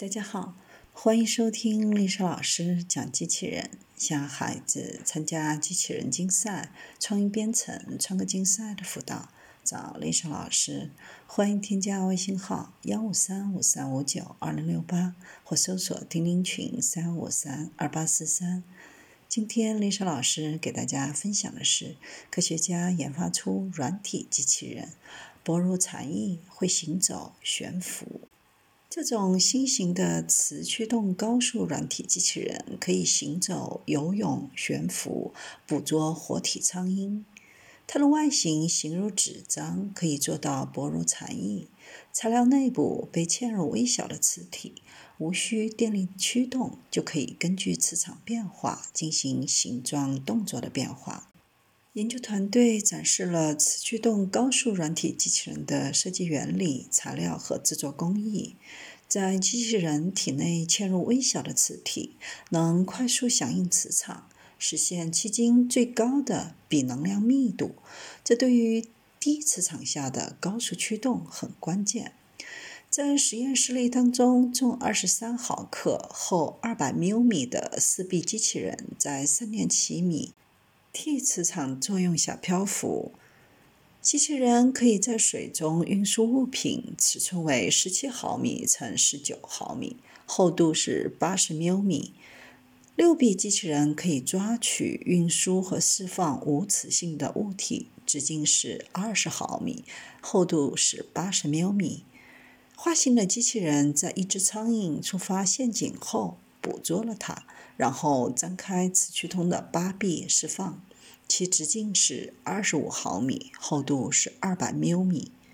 大家好，欢迎收听丽莎老师讲机器人。想孩子参加机器人竞赛、创意编程、创客竞赛的辅导，找丽莎老师。欢迎添加微信号幺五三五三五九二零六八，或搜索钉钉群三五三二八四三。今天丽莎老师给大家分享的是，科学家研发出软体机器人，薄如蝉翼，会行走、悬浮。这种新型的磁驱动高速软体机器人可以行走、游泳、悬浮、捕捉活体苍蝇。它的外形形如纸张，可以做到薄如蝉翼。材料内部被嵌入微小的磁体，无需电力驱动，就可以根据磁场变化进行形状、动作的变化。研究团队展示了磁驱动高速软体机器人的设计原理、材料和制作工艺。在机器人体内嵌入微小的磁体，能快速响应磁场，实现迄今最高的比能量密度。这对于低磁场下的高速驱动很关键。在实验室例当中，重二十三毫克、厚二百毫米的四臂机器人在三点七米 T 磁场作用下漂浮。机器人可以在水中运输物品，尺寸为十七毫米乘十九毫米，厚度是八十毫米。六臂机器人可以抓取、运输和释放无磁性的物体，直径是二十毫米，厚度是八十毫米。花形的机器人在一只苍蝇触发陷阱后捕捉了它，然后张开磁驱通的八臂释放。其直径是二十五毫米，厚度是二百缪米。